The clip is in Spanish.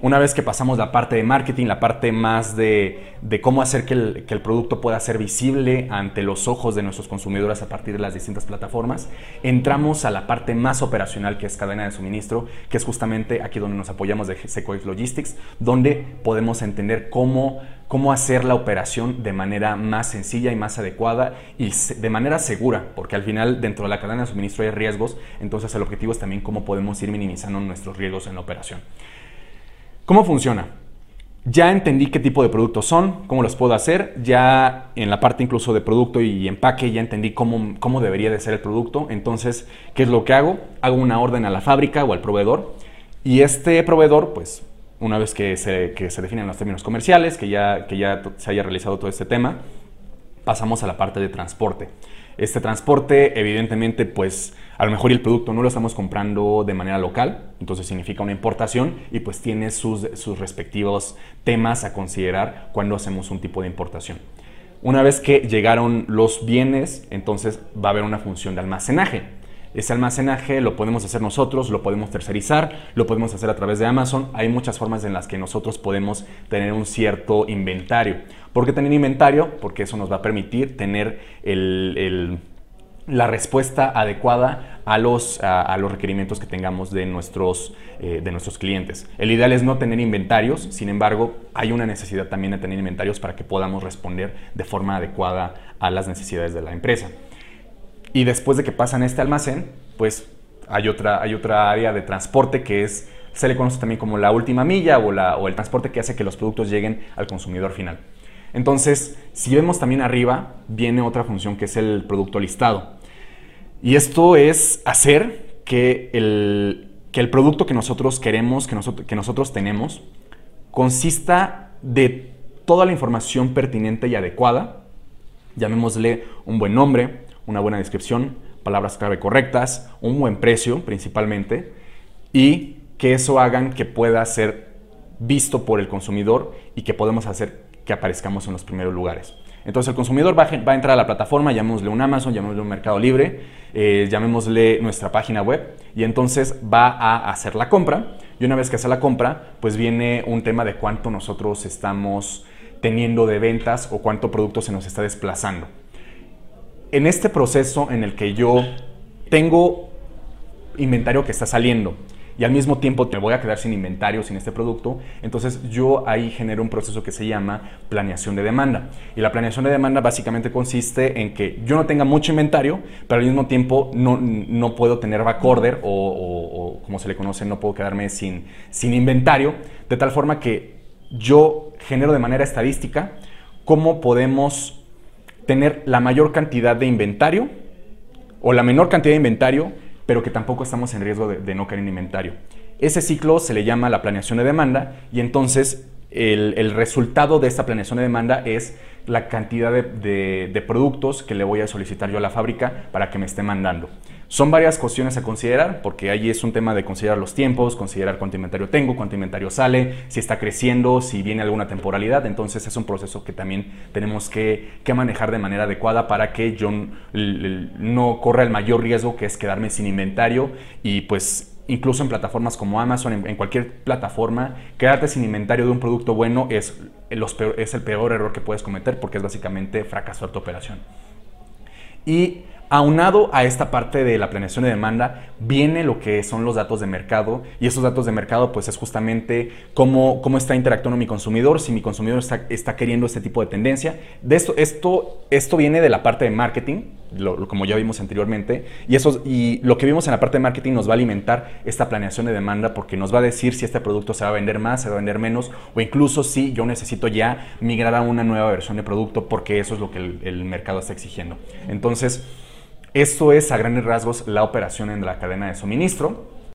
Una vez que pasamos la parte de marketing, la parte más de, cómo hacer que el, producto pueda ser visible ante los ojos de nuestros consumidores a partir de las distintas plataformas, entramos a la parte más operacional que es cadena de suministro, que es justamente aquí donde nos apoyamos de Sequoia Logistics, donde podemos entender cómo hacer la operación de manera más sencilla y más adecuada y de manera segura, porque al final dentro de la cadena de suministro hay riesgos, entonces el objetivo es también cómo podemos ir minimizando nuestros riesgos en la operación. ¿Cómo funciona? Ya entendí qué tipo de productos son, cómo los puedo hacer, ya en la parte incluso de producto y empaque ya entendí cómo, cómo debería de ser el producto, entonces, ¿qué es lo que hago? Hago una orden a la fábrica o al proveedor y este proveedor, pues, una vez que se, que se definen los términos comerciales, que ya, que ya se haya realizado todo este tema, pasamos a la parte de transporte. Este transporte, evidentemente, pues a lo mejor el producto no lo estamos comprando de manera local, entonces significa una importación y pues tiene sus, sus respectivos temas a considerar cuando hacemos un tipo de importación. Una vez que llegaron los bienes, entonces va a haber una función de almacenaje. Ese almacenaje lo podemos hacer nosotros, lo podemos tercerizar, lo podemos hacer a través de Amazon. Hay muchas formas en las que nosotros podemos tener un cierto inventario. ¿Por qué tener inventario? Porque eso nos va a permitir tener la respuesta adecuada a los, a, los requerimientos que tengamos de nuestros, eh, de nuestros clientes. El ideal es no tener inventarios, sin embargo, hay una necesidad también de tener inventarios para que podamos responder de forma adecuada a las necesidades de la empresa. Y después de que pasan este almacén, pues hay otra, hay otra área de transporte que es, se le conoce también como la última milla o, el transporte que hace que los productos lleguen al consumidor final. Entonces, si vemos también arriba, viene otra función que es el producto listado. Y esto es hacer que el, que el producto que nosotros queremos, que que nosotros tenemos, consista de toda la información pertinente y adecuada, llamémosle un buen nombre, una buena descripción, palabras clave correctas, un buen precio principalmente, y que eso hagan que pueda ser visto por el consumidor y que podemos hacer que aparezcamos en los primeros lugares. Entonces el consumidor va a, entrar a la plataforma, llamémosle un Amazon, llamémosle un Mercado Libre, eh, llamémosle nuestra página web y entonces va a hacer la compra y una vez que hace la compra pues viene un tema de cuánto nosotros estamos teniendo de ventas o cuánto producto se nos está desplazando. En este proceso en el que yo tengo inventario que está saliendo, y al mismo tiempo te voy a quedar sin inventario, sin este producto, entonces yo ahí genero un proceso que se llama planeación de demanda. Y la planeación de demanda básicamente consiste en que yo no tenga mucho inventario, pero al mismo tiempo no, no puedo tener backorder o, o, como se le conoce, no puedo quedarme sin, sin inventario, de tal forma que yo genero de manera estadística cómo podemos tener la mayor cantidad de inventario o la menor cantidad de inventario pero que tampoco estamos en riesgo de, no caer en inventario. Ese ciclo se le llama la planeación de demanda y entonces el, resultado de esta planeación de demanda es la cantidad de, productos que le voy a solicitar yo a la fábrica para que me esté mandando. Son varias cuestiones a considerar, porque ahí es un tema de considerar los tiempos, considerar cuánto inventario tengo, cuánto inventario sale, si está creciendo, si viene alguna temporalidad. Entonces es un proceso que también tenemos que, manejar de manera adecuada para que yo no corra el mayor riesgo que es quedarme sin inventario y pues incluso en plataformas como Amazon, en, cualquier plataforma, quedarte sin inventario de un producto bueno es, el peor error que puedes cometer porque es básicamente fracasar tu operación. Y Aunado a esta parte de la planeación de demanda, viene lo que son los datos de mercado y esos datos de mercado pues es justamente cómo, cómo está interactuando mi consumidor, si mi consumidor está, está queriendo este tipo de tendencia. De esto, esto, esto viene de la parte de marketing, como ya vimos anteriormente, y, eso, y lo que vimos en la parte de marketing nos va a alimentar esta planeación de demanda porque nos va a decir si este producto se va a vender más, se va a vender menos, o incluso si yo necesito ya migrar a una nueva versión de producto porque eso es lo que el, el mercado está exigiendo. Entonces, esto es a grandes rasgos la operación en la cadena de suministro.